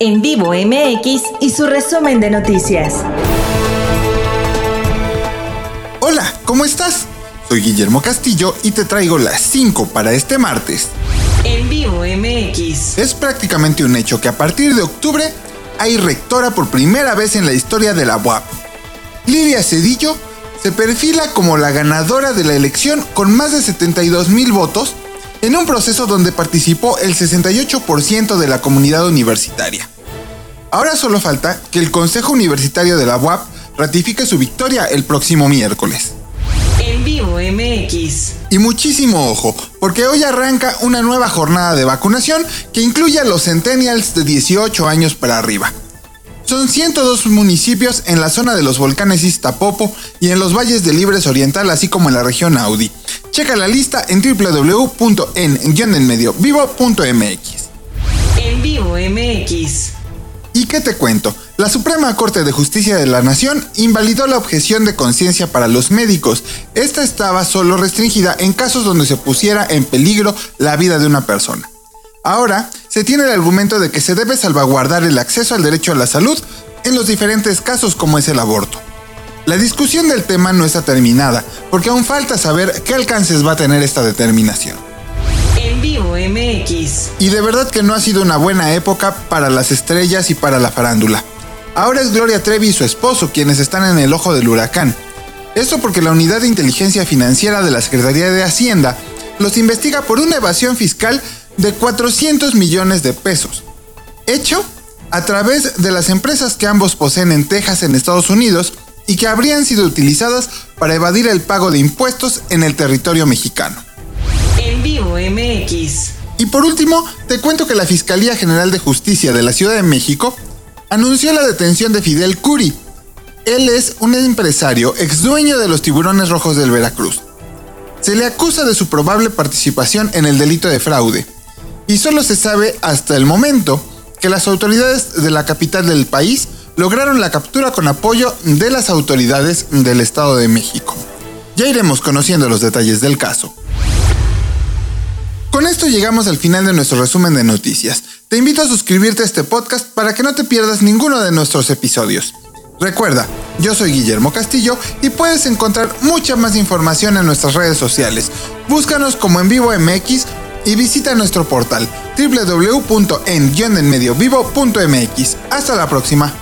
En vivo MX y su resumen de noticias. Hola, ¿cómo estás? Soy Guillermo Castillo y te traigo las 5 para este martes. En vivo MX. Es prácticamente un hecho que a partir de octubre hay rectora por primera vez en la historia de la UAP. Lidia Cedillo se perfila como la ganadora de la elección con más de 72 mil votos en un proceso donde participó el 68% de la comunidad universitaria. Ahora solo falta que el Consejo Universitario de la UAP ratifique su victoria el próximo miércoles. En vivo MX. Y muchísimo ojo, porque hoy arranca una nueva jornada de vacunación que incluye a los centennials de 18 años para arriba. Son 102 municipios en la zona de los volcanes Iztapopo y en los valles de Libres Oriental, así como en la región Audi. Checa la lista en www.en-mediovivo.mx. En vivo MX. ¿Y qué te cuento? La Suprema Corte de Justicia de la Nación invalidó la objeción de conciencia para los médicos. Esta estaba solo restringida en casos donde se pusiera en peligro la vida de una persona. Ahora, se tiene el argumento de que se debe salvaguardar el acceso al derecho a la salud en los diferentes casos como es el aborto. La discusión del tema no está terminada, porque aún falta saber qué alcances va a tener esta determinación. En vivo MX. Y de verdad que no ha sido una buena época para las estrellas y para la farándula. Ahora es Gloria Trevi y su esposo quienes están en el ojo del huracán. Esto porque la Unidad de Inteligencia Financiera de la Secretaría de Hacienda los investiga por una evasión fiscal de 400 millones de pesos, hecho a través de las empresas que ambos poseen en Texas, en Estados Unidos, y que habrían sido utilizadas para evadir el pago de impuestos en el territorio mexicano. En vivo MX. Y por último, te cuento que la Fiscalía General de Justicia de la Ciudad de México anunció la detención de Fidel Curi. Él es un empresario ex dueño de los tiburones rojos del Veracruz. Se le acusa de su probable participación en el delito de fraude y solo se sabe hasta el momento que las autoridades de la capital del país lograron la captura con apoyo de las autoridades del Estado de México. Ya iremos conociendo los detalles del caso. Con esto llegamos al final de nuestro resumen de noticias. Te invito a suscribirte a este podcast para que no te pierdas ninguno de nuestros episodios. Recuerda, yo soy Guillermo Castillo y puedes encontrar mucha más información en nuestras redes sociales. Búscanos como en vivo MX y visita nuestro portal www.en-mediovivo.mx. Hasta la próxima.